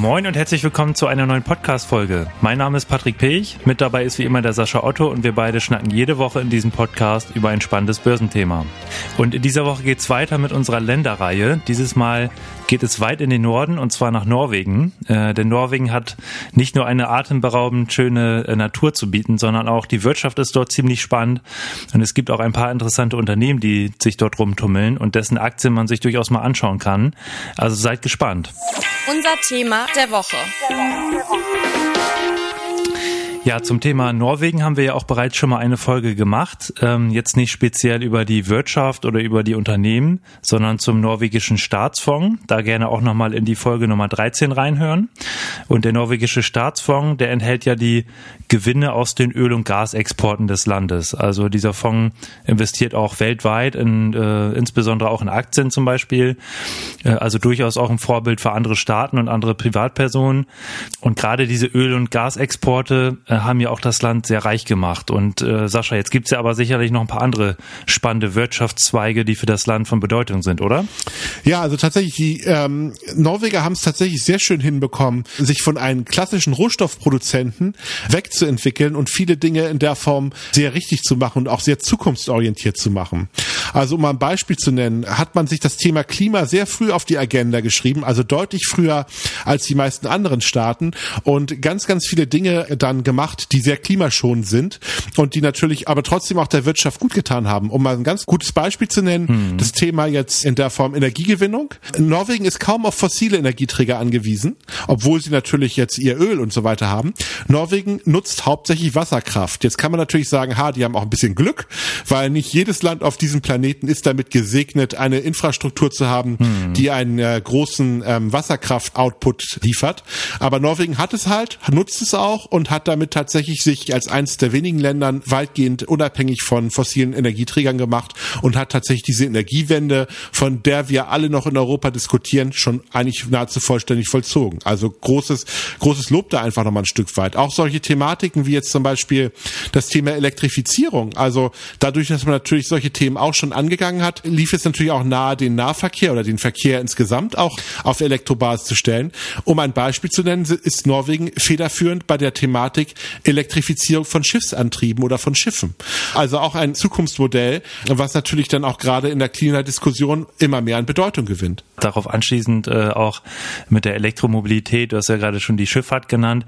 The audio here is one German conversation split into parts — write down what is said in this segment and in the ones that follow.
Moin und herzlich willkommen zu einer neuen Podcast-Folge. Mein Name ist Patrick Pech, mit dabei ist wie immer der Sascha Otto und wir beide schnacken jede Woche in diesem Podcast über ein spannendes Börsenthema. Und in dieser Woche geht's weiter mit unserer Länderreihe. Dieses Mal geht es weit in den Norden und zwar nach Norwegen. Äh, denn Norwegen hat nicht nur eine atemberaubend schöne äh, Natur zu bieten, sondern auch die Wirtschaft ist dort ziemlich spannend und es gibt auch ein paar interessante Unternehmen, die sich dort rumtummeln und dessen Aktien man sich durchaus mal anschauen kann. Also seid gespannt. Unser Thema der Woche. Ja, zum Thema Norwegen haben wir ja auch bereits schon mal eine Folge gemacht. Ähm, jetzt nicht speziell über die Wirtschaft oder über die Unternehmen, sondern zum norwegischen Staatsfonds. Da gerne auch nochmal in die Folge Nummer 13 reinhören. Und der norwegische Staatsfonds, der enthält ja die Gewinne aus den Öl- und Gasexporten des Landes. Also dieser Fonds investiert auch weltweit, in, äh, insbesondere auch in Aktien zum Beispiel. Äh, also durchaus auch ein Vorbild für andere Staaten und andere Privatpersonen. Und gerade diese Öl- und Gasexporte äh, haben ja auch das Land sehr reich gemacht. Und äh, Sascha, jetzt gibt's ja aber sicherlich noch ein paar andere spannende Wirtschaftszweige, die für das Land von Bedeutung sind, oder? Ja, also tatsächlich, die ähm, Norweger haben es tatsächlich sehr schön hinbekommen, sich von einem klassischen Rohstoffproduzenten wegzuentwickeln und viele Dinge in der Form sehr richtig zu machen und auch sehr zukunftsorientiert zu machen. Also um mal ein Beispiel zu nennen, hat man sich das Thema Klima sehr früh auf die Agenda geschrieben, also deutlich früher als die meisten anderen Staaten und ganz, ganz viele Dinge dann gemacht, die sehr klimaschonend sind und die natürlich aber trotzdem auch der Wirtschaft gut getan haben. Um mal ein ganz gutes Beispiel zu nennen, hm. das Thema jetzt in der Form Energiegewinnung. Norwegen ist kaum auf fossile Energieträger angewiesen, obwohl sie natürlich jetzt ihr Öl und so weiter haben. Norwegen nutzt hauptsächlich Wasserkraft. Jetzt kann man natürlich sagen, ha, die haben auch ein bisschen Glück, weil nicht jedes Land auf diesem Planeten ist damit gesegnet, eine Infrastruktur zu haben, hm. die einen äh, großen ähm, Wasserkraft-Output liefert. Aber Norwegen hat es halt, nutzt es auch und hat damit tatsächlich sich als eines der wenigen Ländern weitgehend unabhängig von fossilen Energieträgern gemacht und hat tatsächlich diese Energiewende, von der wir alle noch in Europa diskutieren, schon eigentlich nahezu vollständig vollzogen. Also großes, großes Lob da einfach nochmal ein Stück weit. Auch solche Thematiken wie jetzt zum Beispiel das Thema Elektrifizierung. Also dadurch, dass man natürlich solche Themen auch schon angegangen hat, lief es natürlich auch nahe, den Nahverkehr oder den Verkehr insgesamt auch auf Elektrobasis zu stellen. Um ein Beispiel zu nennen, ist Norwegen federführend bei der Thematik Elektrifizierung von Schiffsantrieben oder von Schiffen. Also auch ein Zukunftsmodell, was natürlich dann auch gerade in der Klimadiskussion immer mehr an Bedeutung gewinnt. Darauf anschließend äh, auch mit der Elektromobilität, du hast ja gerade schon die Schifffahrt genannt,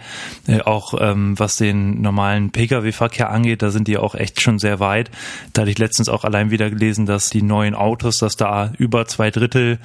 äh, auch ähm, was den normalen Pkw-Verkehr angeht, da sind die auch echt schon sehr weit. Da hatte ich letztens auch allein wieder gelesen, dass die neuen Autos, dass da über zwei Drittel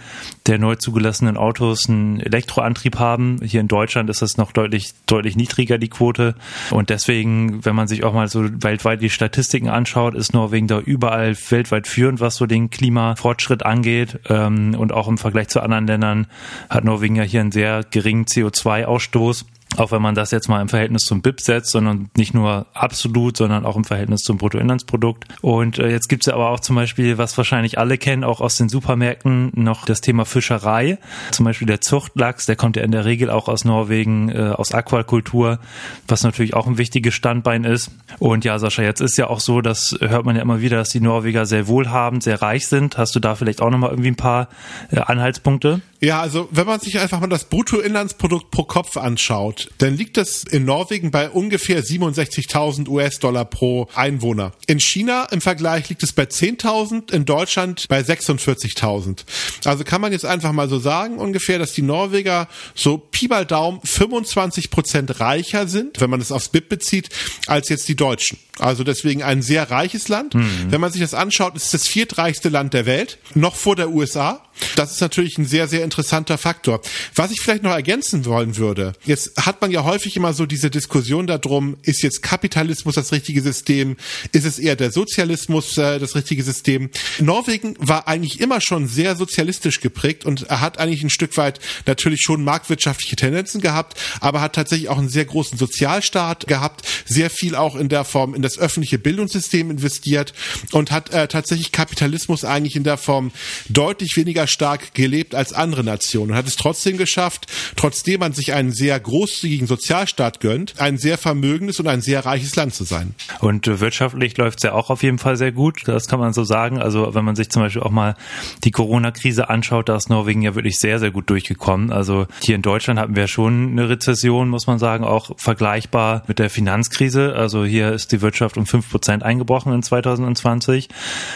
der neu zugelassenen Autos einen Elektroantrieb haben. Hier in Deutschland ist das noch deutlich, deutlich niedriger, die Quote. Und deswegen, wenn man sich auch mal so weltweit die Statistiken anschaut, ist Norwegen da überall weltweit führend, was so den Klimafortschritt angeht. Ähm, und auch im Vergleich zu anderen Ländern hat Norwegen ja hier einen sehr geringen CO2-Ausstoß auch wenn man das jetzt mal im Verhältnis zum BIP setzt, sondern nicht nur absolut, sondern auch im Verhältnis zum Bruttoinlandsprodukt. Und äh, jetzt gibt's ja aber auch zum Beispiel, was wahrscheinlich alle kennen, auch aus den Supermärkten, noch das Thema Fischerei. Zum Beispiel der Zuchtlachs, der kommt ja in der Regel auch aus Norwegen, äh, aus Aquakultur, was natürlich auch ein wichtiges Standbein ist. Und ja, Sascha, jetzt ist ja auch so, das hört man ja immer wieder, dass die Norweger sehr wohlhabend, sehr reich sind. Hast du da vielleicht auch nochmal irgendwie ein paar äh, Anhaltspunkte? Ja, also wenn man sich einfach mal das Bruttoinlandsprodukt pro Kopf anschaut, dann liegt das in Norwegen bei ungefähr 67.000 US-Dollar pro Einwohner. In China im Vergleich liegt es bei 10.000, in Deutschland bei 46.000. Also kann man jetzt einfach mal so sagen ungefähr, dass die Norweger so Pi mal Daumen 25 Prozent reicher sind, wenn man es aufs BIP bezieht, als jetzt die Deutschen. Also deswegen ein sehr reiches Land. Mhm. Wenn man sich das anschaut, ist es das viertreichste Land der Welt, noch vor der USA. Das ist natürlich ein sehr, sehr interessanter Faktor. Was ich vielleicht noch ergänzen wollen würde, jetzt hat man ja häufig immer so diese Diskussion darum, ist jetzt Kapitalismus das richtige System, ist es eher der Sozialismus äh, das richtige System. Norwegen war eigentlich immer schon sehr sozialistisch geprägt und er hat eigentlich ein Stück weit natürlich schon marktwirtschaftliche Tendenzen gehabt, aber hat tatsächlich auch einen sehr großen Sozialstaat gehabt, sehr viel auch in der Form in das öffentliche Bildungssystem investiert und hat äh, tatsächlich Kapitalismus eigentlich in der Form deutlich weniger stark gelebt als andere Nationen und hat es trotzdem geschafft, trotzdem man sich einen sehr großzügigen Sozialstaat gönnt, ein sehr vermögendes und ein sehr reiches Land zu sein. Und äh, wirtschaftlich läuft es ja auch auf jeden Fall sehr gut, das kann man so sagen. Also wenn man sich zum Beispiel auch mal die Corona-Krise anschaut, da ist Norwegen ja wirklich sehr, sehr gut durchgekommen. Also hier in Deutschland hatten wir schon eine Rezession, muss man sagen, auch vergleichbar mit der Finanzkrise. Also hier ist die Wirtschaft um fünf Prozent eingebrochen in 2020.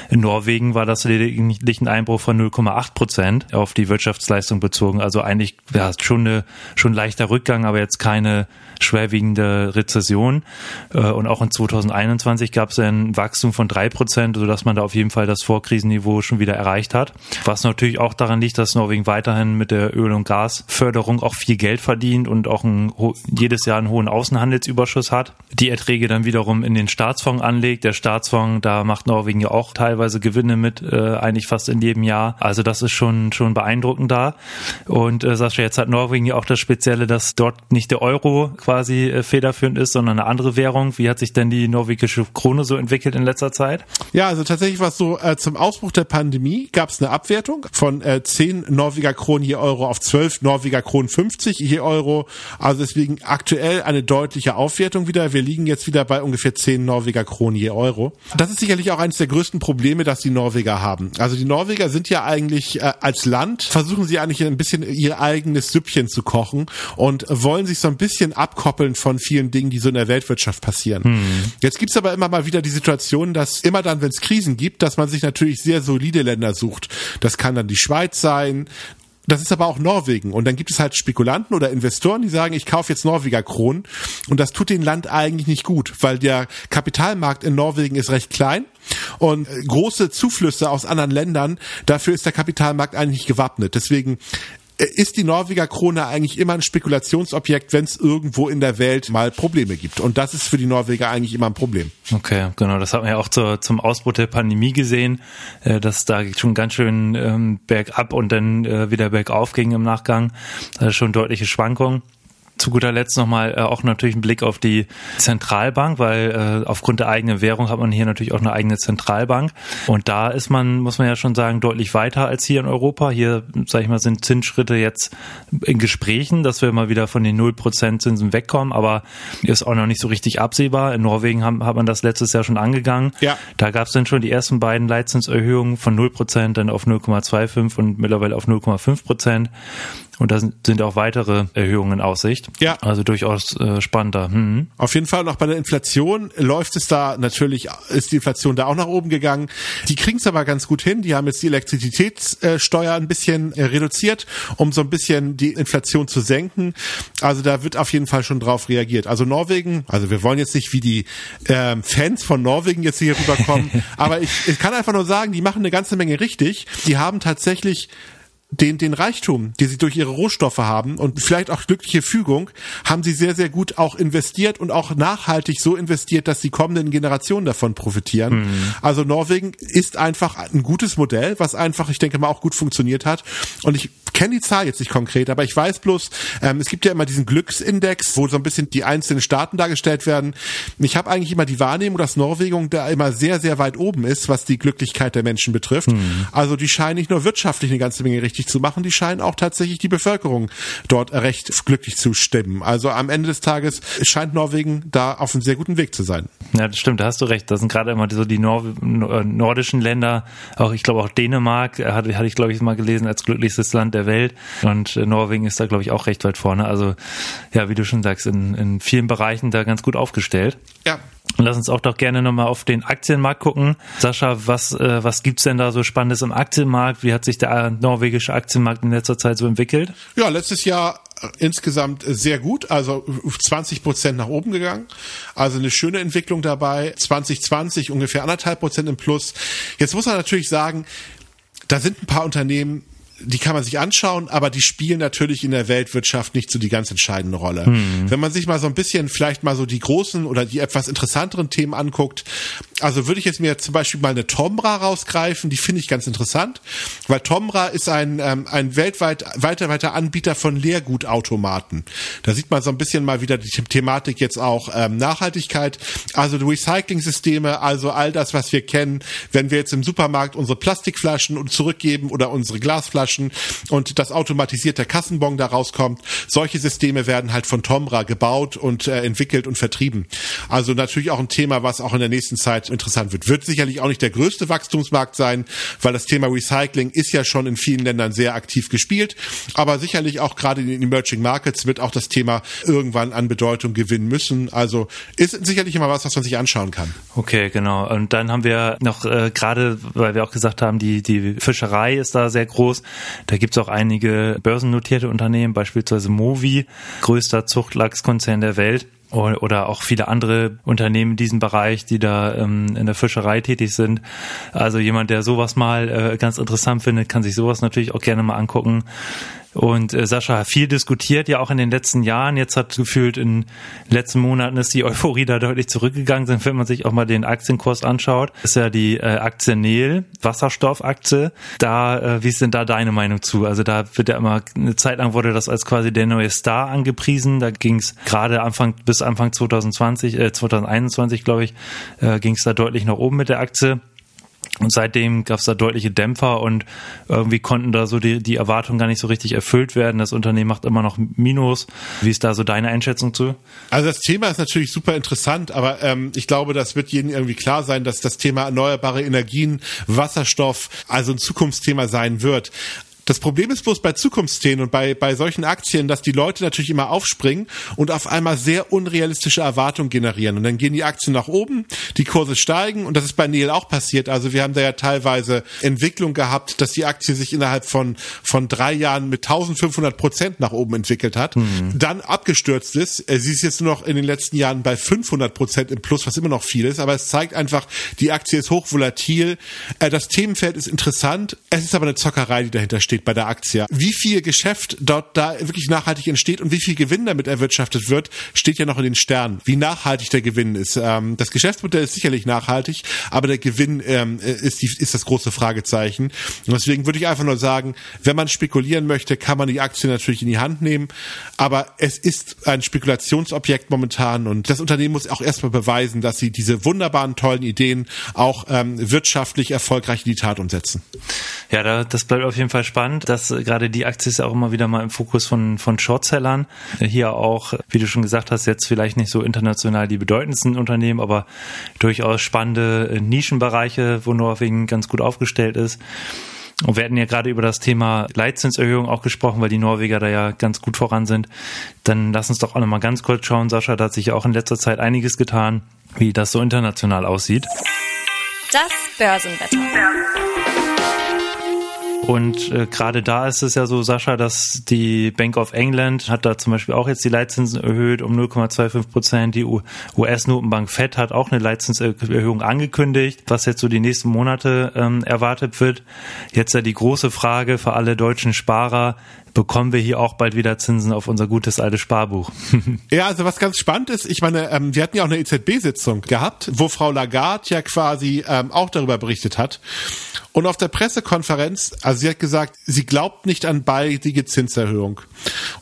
In Norwegen war das lediglich ein Einbruch von 0,8 Prozent auf die Wirtschaftsleistung bezogen. Also eigentlich ja, schon eine schon leichter Rückgang, aber jetzt keine schwerwiegende Rezession. Äh, und auch in 2021 gab es ein Wachstum von drei Prozent, sodass man da auf jeden Fall das Vorkrisenniveau schon wieder erreicht hat. Was natürlich auch daran liegt, dass Norwegen weiterhin mit der Öl- und Gasförderung auch viel Geld verdient und auch ein, jedes Jahr einen hohen Außenhandelsüberschuss hat. Die Erträge dann wiederum in den Staatsfonds anlegt. Der Staatsfonds, da macht Norwegen ja auch teilweise Gewinne mit, äh, eigentlich fast in jedem Jahr. Also das ist schon, schon beeindruckend da. Und äh, Sascha, jetzt hat Norwegen ja auch das Spezielle, dass dort nicht der Euro quasi äh, federführend ist, sondern eine andere Währung. Wie hat sich denn die norwegische Krone so entwickelt in letzter Zeit? Ja, also tatsächlich war es so, äh, zum Ausbruch der Pandemie gab es eine Abwertung von äh, 10 Norweger Kronen je Euro auf 12 Norweger Kronen 50 je Euro. Also deswegen aktuell eine deutliche Aufwertung wieder. Wir liegen jetzt wieder bei ungefähr 10 Norweger Kronen je Euro. Das ist sicherlich auch eines der größten Probleme, das die Norweger haben. Also die Norweger sind ja eigentlich äh, als Land, versuchen sie eigentlich ein bisschen ihr eigenes Süppchen zu kochen und wollen sich so ein bisschen abkoppeln von vielen Dingen, die so in der Weltwirtschaft passieren. Hm. Jetzt gibt's aber immer mal wieder die Situation, dass immer dann, wenn es Krisen gibt, dass man sich natürlich sehr solide Länder sucht. Das kann dann die Schweiz sein, das ist aber auch Norwegen. Und dann gibt es halt Spekulanten oder Investoren, die sagen, ich kaufe jetzt Norweger Kronen. Und das tut dem Land eigentlich nicht gut, weil der Kapitalmarkt in Norwegen ist recht klein. Und große Zuflüsse aus anderen Ländern, dafür ist der Kapitalmarkt eigentlich gewappnet. Deswegen ist die Norweger Krone eigentlich immer ein Spekulationsobjekt, wenn es irgendwo in der Welt mal Probleme gibt. Und das ist für die Norweger eigentlich immer ein Problem. Okay, genau. Das hat man ja auch zur, zum Ausbruch der Pandemie gesehen, äh, dass da schon ganz schön ähm, bergab und dann äh, wieder bergauf ging im Nachgang. Also schon deutliche Schwankungen zu guter Letzt nochmal äh, auch natürlich einen Blick auf die Zentralbank, weil äh, aufgrund der eigenen Währung hat man hier natürlich auch eine eigene Zentralbank. Und da ist man, muss man ja schon sagen, deutlich weiter als hier in Europa. Hier, sage ich mal, sind Zinsschritte jetzt in Gesprächen, dass wir mal wieder von den 0% Zinsen wegkommen, aber ist auch noch nicht so richtig absehbar. In Norwegen haben, hat man das letztes Jahr schon angegangen. Ja. Da gab es dann schon die ersten beiden Leitzinserhöhungen von 0% dann auf 0,25 und mittlerweile auf 0,5%. Und da sind auch weitere Erhöhungen in Aussicht. Ja. Also durchaus äh, spannender. Hm. Auf jeden Fall, noch bei der Inflation läuft es da natürlich, ist die Inflation da auch nach oben gegangen. Die kriegen es aber ganz gut hin. Die haben jetzt die Elektrizitätssteuer ein bisschen äh, reduziert, um so ein bisschen die Inflation zu senken. Also da wird auf jeden Fall schon drauf reagiert. Also Norwegen, also wir wollen jetzt nicht wie die ähm, Fans von Norwegen jetzt hier rüberkommen, aber ich, ich kann einfach nur sagen, die machen eine ganze Menge richtig. Die haben tatsächlich den, den Reichtum, die sie durch ihre Rohstoffe haben und vielleicht auch glückliche Fügung, haben sie sehr, sehr gut auch investiert und auch nachhaltig so investiert, dass die kommenden Generationen davon profitieren. Mhm. Also Norwegen ist einfach ein gutes Modell, was einfach, ich denke mal, auch gut funktioniert hat. Und ich kenne die Zahl jetzt nicht konkret, aber ich weiß bloß, ähm, es gibt ja immer diesen Glücksindex, wo so ein bisschen die einzelnen Staaten dargestellt werden. Ich habe eigentlich immer die Wahrnehmung, dass Norwegen da immer sehr, sehr weit oben ist, was die Glücklichkeit der Menschen betrifft. Mhm. Also die scheinen nicht nur wirtschaftlich eine ganze Menge richtig zu machen, die scheinen auch tatsächlich die Bevölkerung dort recht glücklich zu stimmen. Also am Ende des Tages scheint Norwegen da auf einem sehr guten Weg zu sein. Ja, das stimmt, da hast du recht. Das sind gerade immer so die Nor nordischen Länder, auch ich glaube auch Dänemark, hatte, hatte ich glaube ich mal gelesen, als glücklichstes Land der Welt. Und äh, Norwegen ist da, glaube ich, auch recht weit vorne. Also ja, wie du schon sagst, in, in vielen Bereichen da ganz gut aufgestellt. Ja. Lass uns auch doch gerne nochmal auf den Aktienmarkt gucken. Sascha, was, äh, was gibt's denn da so Spannendes im Aktienmarkt? Wie hat sich der norwegische Aktienmarkt in letzter Zeit so entwickelt? Ja, letztes Jahr insgesamt sehr gut, also 20 Prozent nach oben gegangen. Also eine schöne Entwicklung dabei. 2020 ungefähr anderthalb Prozent im Plus. Jetzt muss man natürlich sagen, da sind ein paar Unternehmen die kann man sich anschauen, aber die spielen natürlich in der Weltwirtschaft nicht so die ganz entscheidende Rolle. Hm. Wenn man sich mal so ein bisschen vielleicht mal so die großen oder die etwas interessanteren Themen anguckt, also würde ich jetzt mir zum Beispiel mal eine Tomra rausgreifen, die finde ich ganz interessant, weil Tomra ist ein, ähm, ein weltweit weiter weiter Anbieter von Leergutautomaten. Da sieht man so ein bisschen mal wieder die Thematik jetzt auch ähm, Nachhaltigkeit, also Recycling-Systeme, also all das, was wir kennen, wenn wir jetzt im Supermarkt unsere Plastikflaschen zurückgeben oder unsere Glasflaschen und das automatisierte Kassenbon da rauskommt. Solche Systeme werden halt von Tomra gebaut und äh, entwickelt und vertrieben. Also natürlich auch ein Thema, was auch in der nächsten Zeit interessant wird. Wird sicherlich auch nicht der größte Wachstumsmarkt sein, weil das Thema Recycling ist ja schon in vielen Ländern sehr aktiv gespielt. Aber sicherlich auch gerade in den Emerging Markets wird auch das Thema irgendwann an Bedeutung gewinnen müssen. Also ist sicherlich immer was, was man sich anschauen kann. Okay, genau. Und dann haben wir noch äh, gerade, weil wir auch gesagt haben, die, die Fischerei ist da sehr groß. Da gibt es auch einige börsennotierte Unternehmen, beispielsweise Movi, größter Zuchtlachskonzern der Welt oder auch viele andere Unternehmen in diesem Bereich, die da ähm, in der Fischerei tätig sind. Also jemand, der sowas mal äh, ganz interessant findet, kann sich sowas natürlich auch gerne mal angucken. Und äh, Sascha hat viel diskutiert, ja auch in den letzten Jahren. Jetzt hat gefühlt in den letzten Monaten ist die Euphorie da deutlich zurückgegangen. Wenn man sich auch mal den Aktienkurs anschaut, ist ja die äh, Aktie Nel, Wasserstoffaktie. Da, äh, wie ist denn da deine Meinung zu? Also da wird ja immer, eine Zeit lang wurde das als quasi der neue Star angepriesen. Da ging es gerade Anfang bis Anfang 2020, äh, 2021, glaube ich, äh, ging es da deutlich nach oben mit der Aktie. Und seitdem gab es da deutliche Dämpfer und irgendwie konnten da so die, die Erwartungen gar nicht so richtig erfüllt werden. Das Unternehmen macht immer noch Minus. Wie ist da so deine Einschätzung zu? Also das Thema ist natürlich super interessant, aber ähm, ich glaube, das wird jedem irgendwie klar sein, dass das Thema erneuerbare Energien, Wasserstoff also ein Zukunftsthema sein wird. Das Problem ist bloß bei Zukunftsthemen und bei, bei solchen Aktien, dass die Leute natürlich immer aufspringen und auf einmal sehr unrealistische Erwartungen generieren. Und dann gehen die Aktien nach oben, die Kurse steigen und das ist bei Neil auch passiert. Also wir haben da ja teilweise Entwicklung gehabt, dass die Aktie sich innerhalb von, von drei Jahren mit 1500 Prozent nach oben entwickelt hat, mhm. dann abgestürzt ist. Äh, sie ist jetzt nur noch in den letzten Jahren bei 500 Prozent im Plus, was immer noch viel ist, aber es zeigt einfach, die Aktie ist hochvolatil. Äh, das Themenfeld ist interessant. Es ist aber eine Zockerei, die dahinter steht steht bei der Aktie. Wie viel Geschäft dort da wirklich nachhaltig entsteht und wie viel Gewinn damit erwirtschaftet wird, steht ja noch in den Sternen. Wie nachhaltig der Gewinn ist. Ähm, das Geschäftsmodell ist sicherlich nachhaltig, aber der Gewinn ähm, ist, die, ist das große Fragezeichen. Und deswegen würde ich einfach nur sagen, wenn man spekulieren möchte, kann man die Aktie natürlich in die Hand nehmen, aber es ist ein Spekulationsobjekt momentan und das Unternehmen muss auch erstmal beweisen, dass sie diese wunderbaren, tollen Ideen auch ähm, wirtschaftlich erfolgreich in die Tat umsetzen. Ja, da, das bleibt auf jeden Fall spannend spannend, dass gerade die Aktie ist auch immer wieder mal im Fokus von, von Shortsellern. Hier auch, wie du schon gesagt hast, jetzt vielleicht nicht so international die bedeutendsten Unternehmen, aber durchaus spannende Nischenbereiche, wo Norwegen ganz gut aufgestellt ist. Und wir hatten ja gerade über das Thema Leitzinserhöhung auch gesprochen, weil die Norweger da ja ganz gut voran sind. Dann lass uns doch auch nochmal ganz kurz schauen, Sascha, da hat sich ja auch in letzter Zeit einiges getan, wie das so international aussieht. Das Börsenwetter. Und äh, gerade da ist es ja so, Sascha, dass die Bank of England hat da zum Beispiel auch jetzt die Leitzinsen erhöht um 0,25 Prozent. Die US-Notenbank Fed hat auch eine Leitzinserhöhung angekündigt, was jetzt so die nächsten Monate ähm, erwartet wird. Jetzt ja die große Frage für alle deutschen Sparer, bekommen wir hier auch bald wieder Zinsen auf unser gutes altes Sparbuch. ja, also was ganz spannend ist, ich meine, ähm, wir hatten ja auch eine EZB-Sitzung gehabt, wo Frau Lagarde ja quasi ähm, auch darüber berichtet hat. Und auf der Pressekonferenz, also sie hat gesagt, sie glaubt nicht an baldige Zinserhöhung.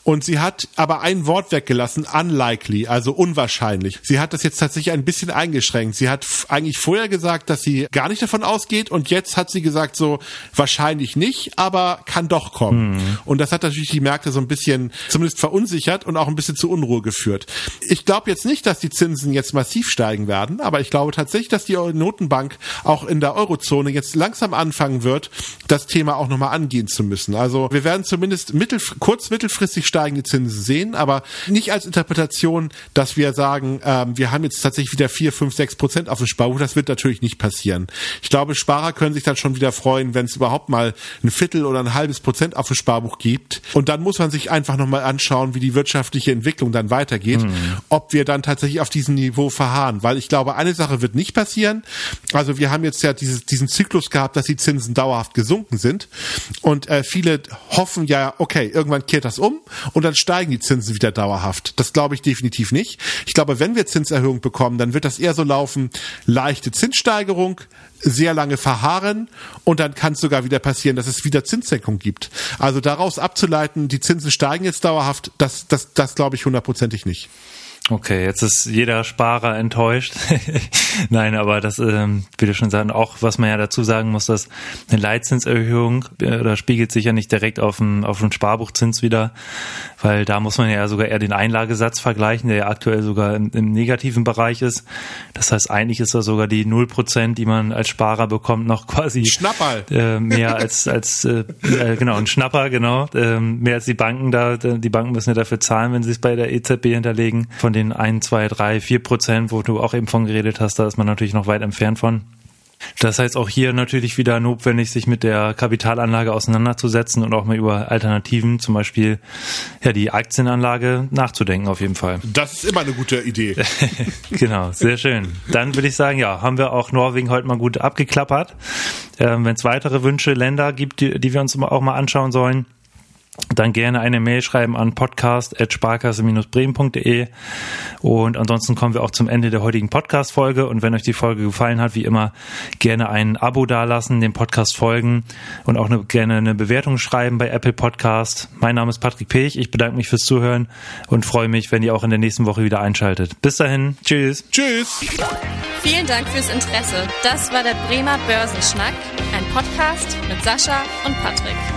Und sie hat aber ein Wort weggelassen, unlikely, also unwahrscheinlich. Sie hat das jetzt tatsächlich ein bisschen eingeschränkt. Sie hat eigentlich vorher gesagt, dass sie gar nicht davon ausgeht und jetzt hat sie gesagt so, wahrscheinlich nicht, aber kann doch kommen. Mhm. Und das hat natürlich die Märkte so ein bisschen zumindest verunsichert und auch ein bisschen zu Unruhe geführt. Ich glaube jetzt nicht, dass die Zinsen jetzt massiv steigen werden, aber ich glaube tatsächlich, dass die Notenbank auch in der Eurozone jetzt langsam anfangen wird, das Thema auch nochmal angehen zu müssen. Also wir werden zumindest mittel, kurz, mittelfristig steigende Zinsen sehen, aber nicht als Interpretation, dass wir sagen, ähm, wir haben jetzt tatsächlich wieder vier, fünf, sechs Prozent auf dem Sparbuch. Das wird natürlich nicht passieren. Ich glaube, Sparer können sich dann schon wieder freuen, wenn es überhaupt mal ein Viertel oder ein halbes Prozent auf dem Sparbuch gibt gibt. Und dann muss man sich einfach nochmal anschauen, wie die wirtschaftliche Entwicklung dann weitergeht, mhm. ob wir dann tatsächlich auf diesem Niveau verharren. Weil ich glaube, eine Sache wird nicht passieren. Also wir haben jetzt ja dieses, diesen Zyklus gehabt, dass die Zinsen dauerhaft gesunken sind. Und äh, viele hoffen ja, okay, irgendwann kehrt das um und dann steigen die Zinsen wieder dauerhaft. Das glaube ich definitiv nicht. Ich glaube, wenn wir Zinserhöhung bekommen, dann wird das eher so laufen, leichte Zinssteigerung, sehr lange verharren und dann kann es sogar wieder passieren, dass es wieder Zinssenkung gibt. Also daraus abzuleiten, die Zinsen steigen jetzt dauerhaft, das, das, das glaube ich hundertprozentig nicht. Okay, jetzt ist jeder Sparer enttäuscht. Nein, aber das ähm, will ich schon sagen. Auch was man ja dazu sagen muss, dass eine Leitzinserhöhung äh, da spiegelt sich ja nicht direkt auf den, auf den Sparbuchzins wieder, weil da muss man ja sogar eher den Einlagesatz vergleichen, der ja aktuell sogar im, im negativen Bereich ist. Das heißt, eigentlich ist da sogar die 0%, die man als Sparer bekommt, noch quasi Schnapper. Äh, mehr als als äh, äh, genau ein Schnapper genau äh, mehr als die Banken da. Die Banken müssen ja dafür zahlen, wenn sie es bei der EZB hinterlegen. Von den ein, zwei, drei, vier Prozent, wo du auch eben von geredet hast, da ist man natürlich noch weit entfernt von. Das heißt auch hier natürlich wieder notwendig, sich mit der Kapitalanlage auseinanderzusetzen und auch mal über Alternativen, zum Beispiel ja die Aktienanlage nachzudenken auf jeden Fall. Das ist immer eine gute Idee. genau, sehr schön. Dann würde ich sagen, ja, haben wir auch Norwegen heute mal gut abgeklappert. Ähm, Wenn es weitere Wünsche, Länder gibt, die, die wir uns auch mal anschauen sollen, dann gerne eine Mail schreiben an podcast.sparkasse-bremen.de und ansonsten kommen wir auch zum Ende der heutigen Podcast-Folge und wenn euch die Folge gefallen hat, wie immer, gerne ein Abo dalassen, dem Podcast folgen und auch eine, gerne eine Bewertung schreiben bei Apple Podcast. Mein Name ist Patrick Pech, ich bedanke mich fürs Zuhören und freue mich, wenn ihr auch in der nächsten Woche wieder einschaltet. Bis dahin, tschüss. Tschüss. Vielen Dank fürs Interesse. Das war der Bremer Börsenschnack, ein Podcast mit Sascha und Patrick.